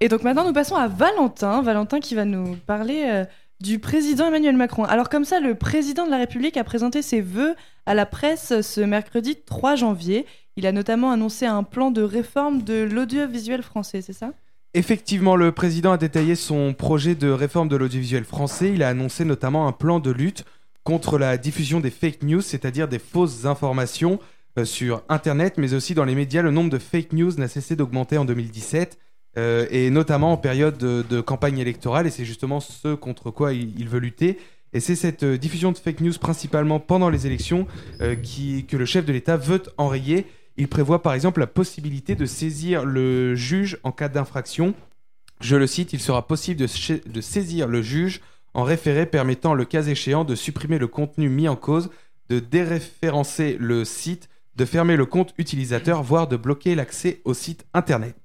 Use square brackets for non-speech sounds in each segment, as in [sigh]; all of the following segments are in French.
et donc maintenant nous passons à Valentin. Valentin qui va nous parler euh, du président Emmanuel Macron. Alors comme ça, le président de la République a présenté ses vœux à la presse ce mercredi 3 janvier. Il a notamment annoncé un plan de réforme de l'audiovisuel français, c'est ça? Effectivement, le président a détaillé son projet de réforme de l'audiovisuel français. Il a annoncé notamment un plan de lutte contre la diffusion des fake news, c'est-à-dire des fausses informations euh, sur Internet, mais aussi dans les médias. Le nombre de fake news n'a cessé d'augmenter en 2017, euh, et notamment en période de, campagne électorale, et c'est justement ce contre quoi il, veut lutter. Et c'est cette euh, diffusion de fake news, principalement pendant les élections, qui, que le chef de l'État veut enrayer. Il prévoit par exemple la possibilité de saisir le juge en cas d'infraction. Je le cite, il sera possible de saisir le juge en référé permettant le cas échéant de supprimer le contenu mis en cause, de déréférencer le site, de fermer le compte utilisateur, voire de bloquer l'accès au site internet.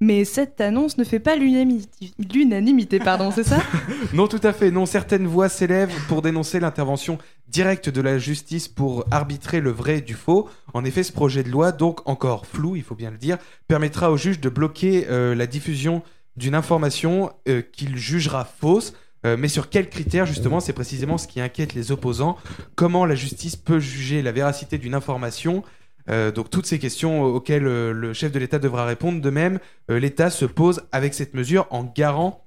Mais cette annonce ne fait pas l'unanimité, pardon, c'est ça? [laughs] Non, tout à fait. Non, certaines voix s'élèvent pour dénoncer l'intervention directe de la justice pour arbitrer le vrai du faux. En effet, ce projet de loi, donc encore flou, il faut bien le dire, permettra au juge de bloquer euh, la diffusion d'une information euh, qu'il jugera fausse euh, mais sur quels critères, justement, c'est précisément ce qui inquiète les opposants. Comment la justice peut juger la véracité d'une information euh, donc toutes ces questions auxquelles euh, le chef de l'État devra répondre. De même, l'État se pose avec cette mesure en garant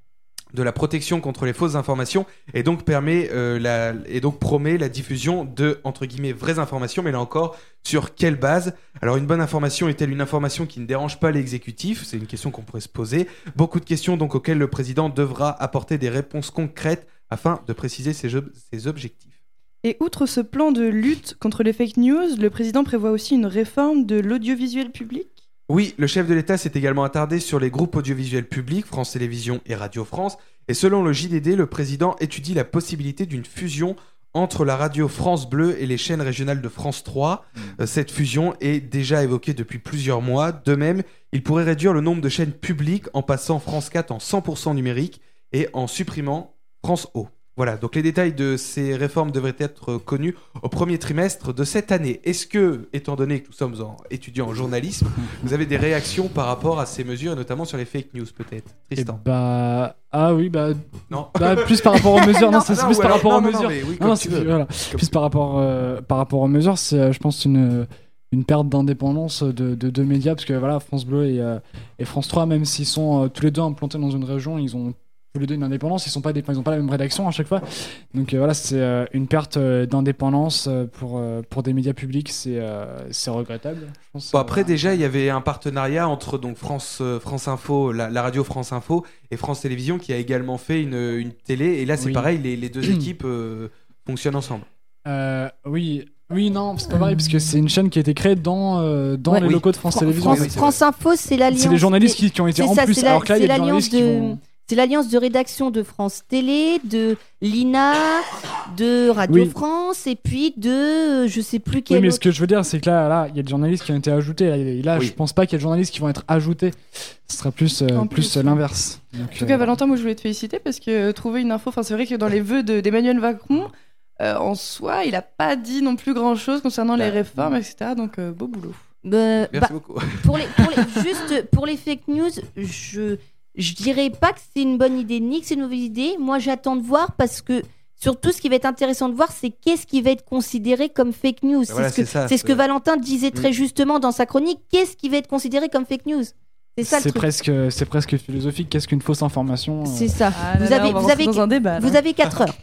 de la protection contre les fausses informations et donc permet euh, la, et donc promet la diffusion de entre guillemets vraies informations. Mais là encore sur quelle base? Alors une bonne information est-elle une information qui ne dérange pas l'exécutif? C'est une question qu'on pourrait se poser. Beaucoup de questions donc auxquelles le président devra apporter des réponses concrètes afin de préciser ses objectifs et outre ce plan de lutte contre les fake news le président prévoit aussi une réforme de l'audiovisuel public? Oui, le chef de l'État s'est également attardé sur les groupes audiovisuels publics, France Télévisions et Radio France, et selon le JDD, le président étudie la possibilité d'une fusion entre la radio France Bleu et les chaînes régionales de France 3. Mm. Euh, cette fusion est déjà évoquée depuis plusieurs mois. De même, il pourrait réduire le nombre de chaînes publiques en passant France 4 en 100% numérique et en supprimant France O. Voilà, donc les détails de ces réformes devraient être connus au premier trimestre de cette année. Est-ce que, étant donné que nous sommes étudiants en journalisme, [laughs] vous avez des réactions par rapport à ces mesures, et notamment sur les fake news peut-être? Tristan eh Bah. Ah oui, bah. Non. Bah, plus par rapport aux [laughs] mesures. non, c'est plus par rapport aux mesures. Voilà. Plus par rapport, euh, par rapport aux mesures, c'est, euh, je pense, une une perte d'indépendance de deux médias parce que voilà France Bleu et, euh, et France 3 même s'ils sont tous les deux implantés dans une région ils ont les deux une indépendance, ils sont pas des, ils ont pas la même rédaction à chaque fois. Donc euh, voilà, c'est euh, une perte euh, d'indépendance pour pour des médias publics, c'est c'est regrettable. bon, après déjà, il y avait un partenariat entre donc France France Info, la, radio France Info et France Télévisions qui a également fait une, une télé et là c'est pareil, les, les deux [clears throat] équipes fonctionnent ensemble. oui, oui, non, c'est pas pareil, parce que c'est une chaîne qui a été créée dans, dans les locaux de France Télévisions. France, Info, c'est l'alliance. C'est les journalistes qui, qui, ont été en plus. alors que là, il y a des journalistes qui vont c'est l'alliance de rédaction de France Télé, de l'INA, de Radio France et puis de je sais plus quel. Oui, mais ce que je veux dire, c'est que là, là, il y a des journalistes qui ont été ajoutés. Là, là je pense pas qu'il y ait des journalistes qui vont être ajoutés. Ce sera plus, euh, plus, l'inverse. En tout cas, euh, Valentin, moi, je voulais te féliciter parce que trouver une info. Enfin, c'est vrai que dans les vœux d'Emmanuel Macron. Euh, en soi, il n'a pas dit non plus grand chose concernant les bah, réformes, etc. Donc, beau boulot. Merci bah, beaucoup. Pour les, pour les, [laughs] juste pour les fake news, je, je dirais pas que c'est une bonne idée ni que c'est une mauvaise idée. Moi, j'attends de voir parce que surtout, ce qui va être intéressant de voir, c'est qu'est-ce qui va être considéré comme fake news. c'est ce, que, Valentin disait très mm. justement dans sa chronique. Qu'est-ce qui va être considéré comme fake news? C'est ça. C'est presque, c'est presque philosophique. Qu'est-ce qu'une fausse information C'est ça. Ah vous, avez, vous, avez, vous avez 4 heures.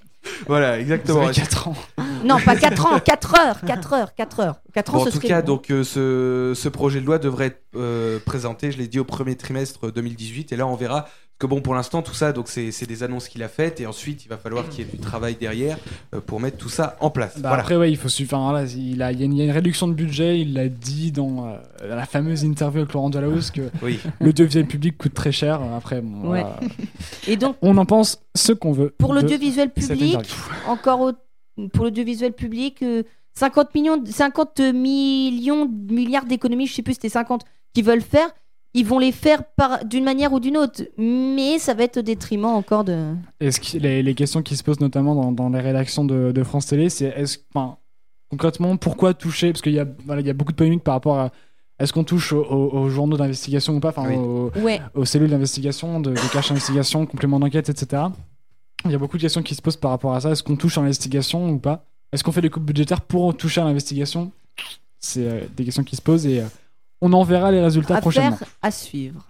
voilà, exactement. Vous 4 ans. Non, pas 4 ans, 4 heures, 4 heures, 4 heures. 4 ans, en tout cas, donc, euh, ce, ce, projet de loi devrait être euh, présenté, je l'ai dit, au premier trimestre 2018. Et là, on verra que bon, pour l'instant, tout ça, donc c'est des annonces qu'il a faites, et ensuite, il va falloir qu'il y ait du travail derrière euh, pour mettre tout ça en place. Bah, après, ouais, il faut suivre. Enfin, là, il, a, il, y a une, réduction de budget. Il l'a dit dans la fameuse interview avec Laurent Delahousse que oui. l'audiovisuel public coûte très cher. Après, bon, ouais. et donc, on en pense ce qu'on veut. Pour l'audiovisuel public, encore au pour l'audiovisuel public, 50 euh, millions, 50 millions, milliards d'économies, je sais plus, c'était 50, qui veulent faire. Ils vont les faire d'une manière ou d'une autre, mais ça va être au détriment encore de. Est-ce que les, questions qui se posent notamment dans, les rédactions de, France Télé, c'est est-ce, concrètement, pourquoi toucher? Parce qu'il y, a, il y a beaucoup de polémiques par rapport à, est-ce qu'on touche aux, journaux d'investigation ou pas, enfin aux, cellules d'investigation, de, de cache d'investigation, complément d'enquête, etc. Il y a beaucoup de questions qui se posent par rapport à ça. Est-ce qu'on touche à l'investigation ou pas? Est-ce qu'on fait des coupes budgétaires pour toucher à l'investigation? C'est des questions qui se posent et on en verra les résultats prochainement. à suivre.